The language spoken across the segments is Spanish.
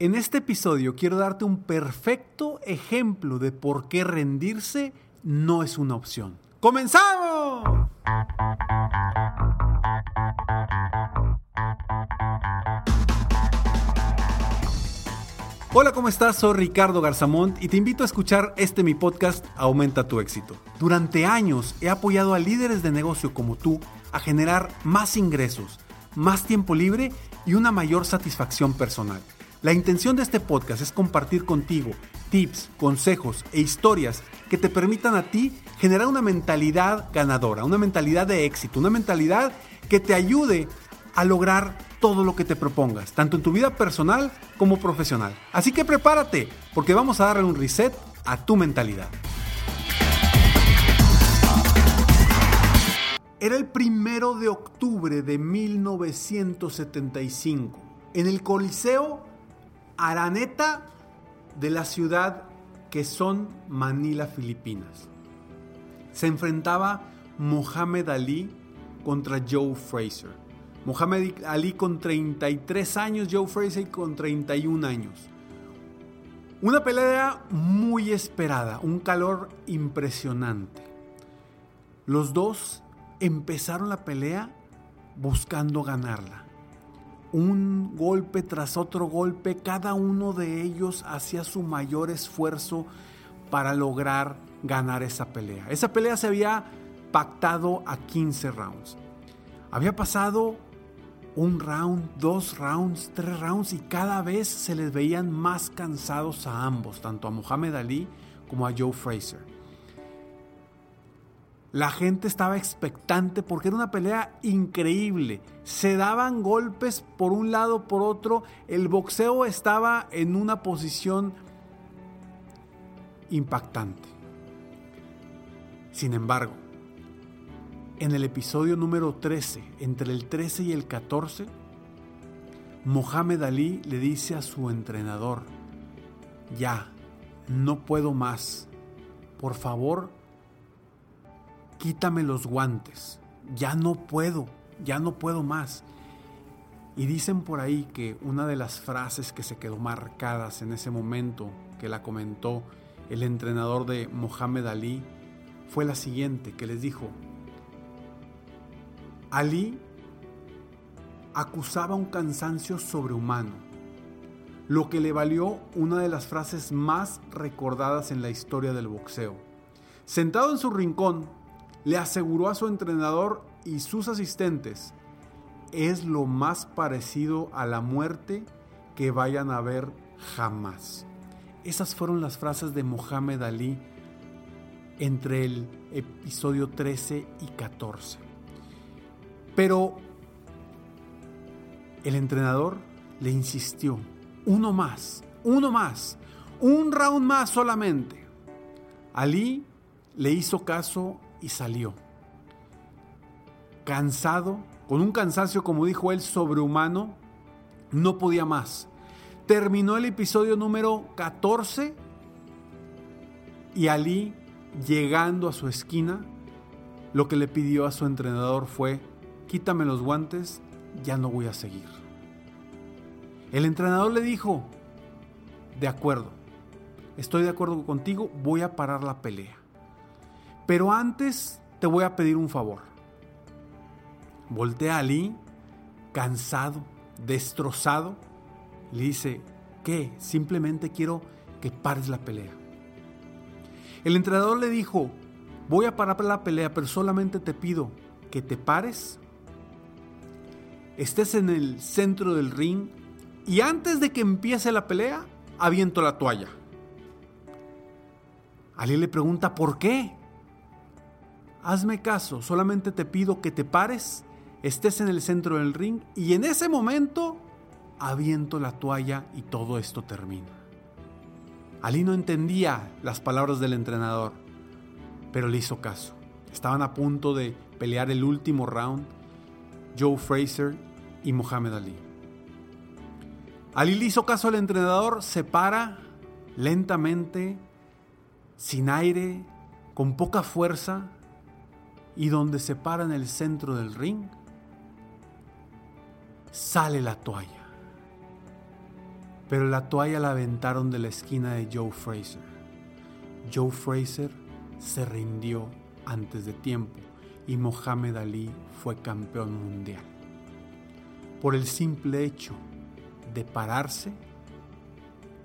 En este episodio quiero darte un perfecto ejemplo de por qué rendirse no es una opción. ¡Comenzamos! Hola, ¿cómo estás? Soy Ricardo Garzamont y te invito a escuchar este mi podcast Aumenta tu éxito. Durante años he apoyado a líderes de negocio como tú a generar más ingresos, más tiempo libre y una mayor satisfacción personal. La intención de este podcast es compartir contigo tips, consejos e historias que te permitan a ti generar una mentalidad ganadora, una mentalidad de éxito, una mentalidad que te ayude a lograr todo lo que te propongas, tanto en tu vida personal como profesional. Así que prepárate, porque vamos a darle un reset a tu mentalidad. Era el primero de octubre de 1975. En el Coliseo Araneta de la ciudad que son Manila, Filipinas. Se enfrentaba Mohamed Ali contra Joe Fraser. Mohamed Ali con 33 años, Joe Fraser con 31 años. Una pelea muy esperada, un calor impresionante. Los dos empezaron la pelea buscando ganarla un golpe tras otro golpe, cada uno de ellos hacía su mayor esfuerzo para lograr ganar esa pelea. Esa pelea se había pactado a 15 rounds. Había pasado un round, dos rounds, tres rounds y cada vez se les veían más cansados a ambos, tanto a Muhammad Ali como a Joe Fraser. La gente estaba expectante porque era una pelea increíble. Se daban golpes por un lado, por otro. El boxeo estaba en una posición impactante. Sin embargo, en el episodio número 13, entre el 13 y el 14, Mohamed Ali le dice a su entrenador, ya, no puedo más. Por favor, quítame los guantes, ya no puedo, ya no puedo más. Y dicen por ahí que una de las frases que se quedó marcadas en ese momento que la comentó el entrenador de Mohamed Ali fue la siguiente, que les dijo, Ali acusaba un cansancio sobrehumano, lo que le valió una de las frases más recordadas en la historia del boxeo. Sentado en su rincón, le aseguró a su entrenador y sus asistentes, es lo más parecido a la muerte que vayan a ver jamás. Esas fueron las frases de Mohamed Ali entre el episodio 13 y 14. Pero el entrenador le insistió, uno más, uno más, un round más solamente. Ali le hizo caso y salió. Cansado, con un cansancio, como dijo él, sobrehumano, no podía más. Terminó el episodio número 14 y Ali, llegando a su esquina, lo que le pidió a su entrenador fue, quítame los guantes, ya no voy a seguir. El entrenador le dijo, de acuerdo, estoy de acuerdo contigo, voy a parar la pelea. Pero antes te voy a pedir un favor. Voltea a Ali, cansado, destrozado, le dice, ¿qué? Simplemente quiero que pares la pelea. El entrenador le dijo, voy a parar la pelea, pero solamente te pido que te pares, estés en el centro del ring y antes de que empiece la pelea, aviento la toalla. Ali le pregunta, ¿por qué? Hazme caso, solamente te pido que te pares, estés en el centro del ring y en ese momento aviento la toalla y todo esto termina. Ali no entendía las palabras del entrenador, pero le hizo caso. Estaban a punto de pelear el último round Joe Fraser y Muhammad Ali. Ali le hizo caso al entrenador, se para lentamente, sin aire, con poca fuerza, y donde se para en el centro del ring, sale la toalla. Pero la toalla la aventaron de la esquina de Joe Fraser. Joe Fraser se rindió antes de tiempo y Mohamed Ali fue campeón mundial. Por el simple hecho de pararse,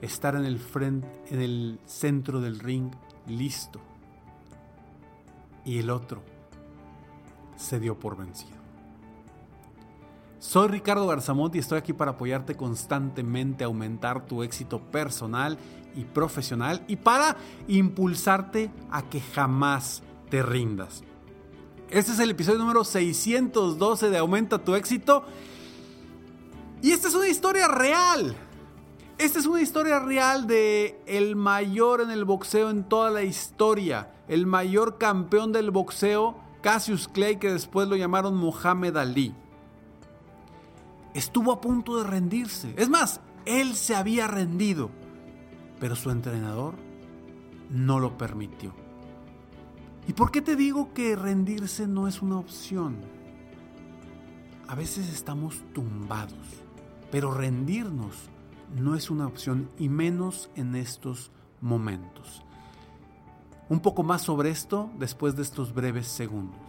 estar en el, frente, en el centro del ring listo y el otro se dio por vencido. Soy Ricardo Garzamont y estoy aquí para apoyarte constantemente a aumentar tu éxito personal y profesional y para impulsarte a que jamás te rindas. Este es el episodio número 612 de Aumenta tu éxito. Y esta es una historia real. Esta es una historia real de el mayor en el boxeo en toda la historia, el mayor campeón del boxeo, Cassius Clay, que después lo llamaron Muhammad Ali estuvo a punto de rendirse. Es más, él se había rendido, pero su entrenador no lo permitió. ¿Y por qué te digo que rendirse no es una opción? A veces estamos tumbados, pero rendirnos no es una opción y menos en estos momentos. Un poco más sobre esto después de estos breves segundos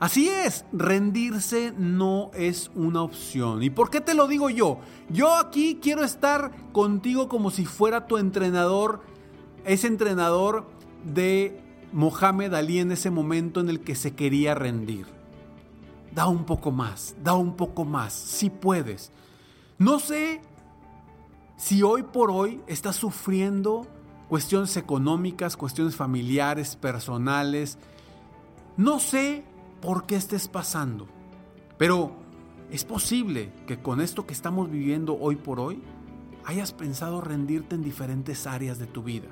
Así es, rendirse no es una opción. ¿Y por qué te lo digo yo? Yo aquí quiero estar contigo como si fuera tu entrenador, ese entrenador de Mohamed Ali en ese momento en el que se quería rendir. Da un poco más, da un poco más, si puedes. No sé si hoy por hoy estás sufriendo cuestiones económicas, cuestiones familiares, personales. No sé por qué estés pasando. Pero es posible que con esto que estamos viviendo hoy por hoy, hayas pensado rendirte en diferentes áreas de tu vida.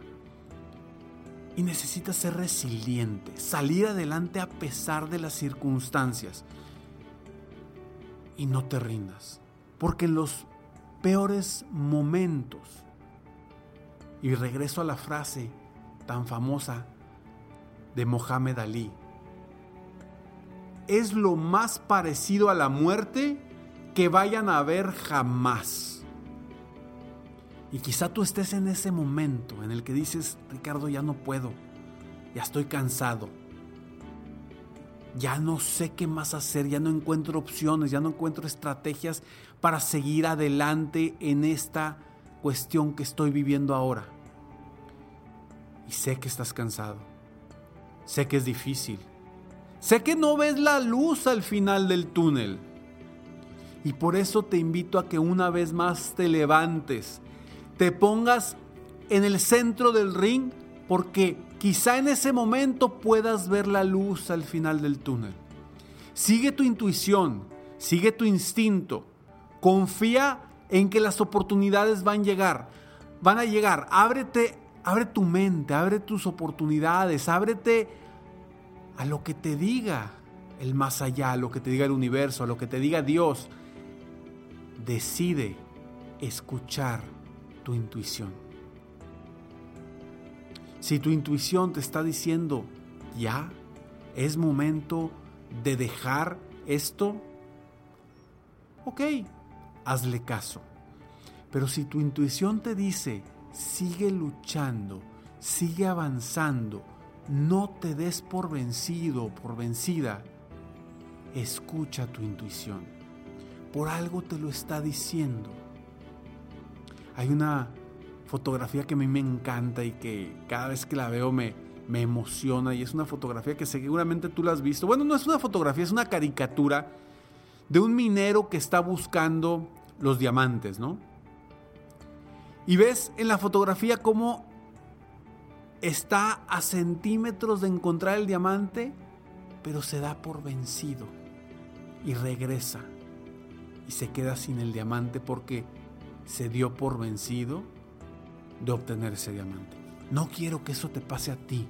Y necesitas ser resiliente, salir adelante a pesar de las circunstancias. Y no te rindas, porque en los peores momentos, y regreso a la frase tan famosa de Mohamed Ali, es lo más parecido a la muerte que vayan a ver jamás. Y quizá tú estés en ese momento en el que dices, Ricardo, ya no puedo, ya estoy cansado, ya no sé qué más hacer, ya no encuentro opciones, ya no encuentro estrategias para seguir adelante en esta cuestión que estoy viviendo ahora. Y sé que estás cansado, sé que es difícil, sé que no ves la luz al final del túnel. Y por eso te invito a que una vez más te levantes, te pongas en el centro del ring porque quizá en ese momento puedas ver la luz al final del túnel. Sigue tu intuición, sigue tu instinto, confía en que las oportunidades van a llegar, van a llegar. Ábrete, abre tu mente, abre tus oportunidades, ábrete a lo que te diga el más allá, a lo que te diga el universo, a lo que te diga Dios. Decide escuchar tu intuición. Si tu intuición te está diciendo, ya, es momento de dejar esto, ok, hazle caso. Pero si tu intuición te dice, sigue luchando, sigue avanzando, no te des por vencido por vencida, escucha tu intuición. Por algo te lo está diciendo. Hay una fotografía que a mí me encanta y que cada vez que la veo me, me emociona y es una fotografía que seguramente tú la has visto. Bueno, no es una fotografía, es una caricatura de un minero que está buscando los diamantes, ¿no? Y ves en la fotografía cómo está a centímetros de encontrar el diamante, pero se da por vencido y regresa y se queda sin el diamante porque se dio por vencido de obtener ese diamante. No quiero que eso te pase a ti.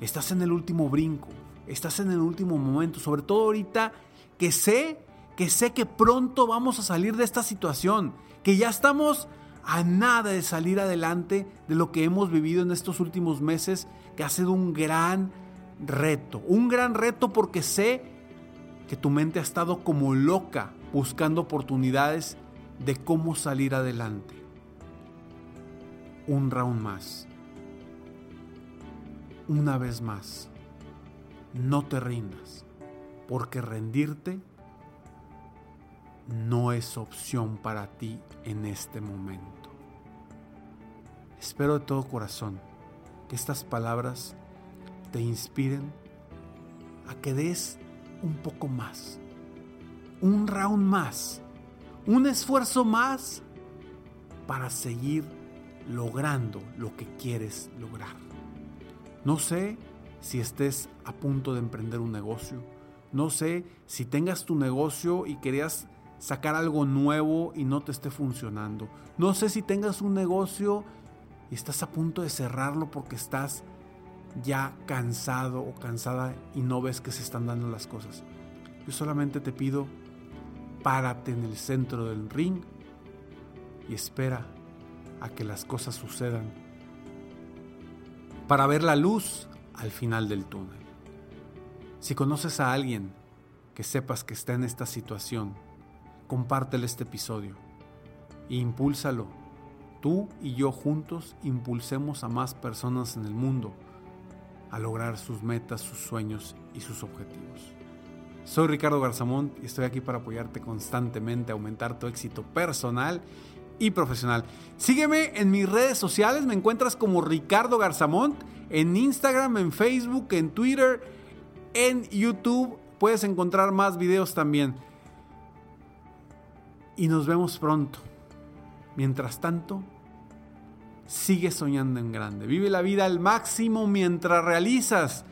Estás en el último brinco, estás en el último momento, sobre todo ahorita que sé, que sé que pronto vamos a salir de esta situación, que ya estamos a nada de salir adelante de lo que hemos vivido en estos últimos meses, que ha sido un gran reto, un gran reto porque sé que tu mente ha estado como loca buscando oportunidades de cómo salir adelante. Un round más. Una vez más. No te rindas, porque rendirte no es opción para ti en este momento. Espero de todo corazón que estas palabras te inspiren a que des un poco más, un round más un esfuerzo más para seguir logrando lo que quieres lograr. No sé si estés a punto de emprender un negocio. No sé si tengas tu negocio y querías sacar algo nuevo y no te esté funcionando. No sé si tengas un negocio y estás a punto de cerrarlo porque estás ya cansado o cansada y no ves que se están dando las cosas. Yo solamente te pido párate en el centro del ring y espera a que las cosas sucedan para ver la luz al final del túnel. Si conoces a alguien que sepas que está en esta situación, compártele este episodio e impúlsalo. Tú y yo juntos impulsemos a más personas en el mundo a lograr sus metas, sus sueños y sus objetivos. Soy Ricardo Garzamont y estoy aquí para apoyarte constantemente a aumentar tu éxito personal y profesional. Sígueme en mis redes sociales, me encuentras como Ricardo Garzamont en Instagram, en Facebook, en Twitter, en YouTube. Puedes encontrar más videos también. Y nos vemos pronto. Mientras tanto, sigue soñando en grande. Vive la vida al máximo mientras realizas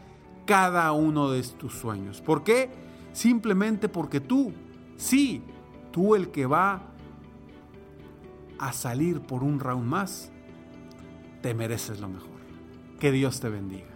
cada uno de tus sueños. ¿Por qué? simplemente porque tú, sí, tú el que va a salir por un round más, te mereces lo mejor. Que Dios te bendiga.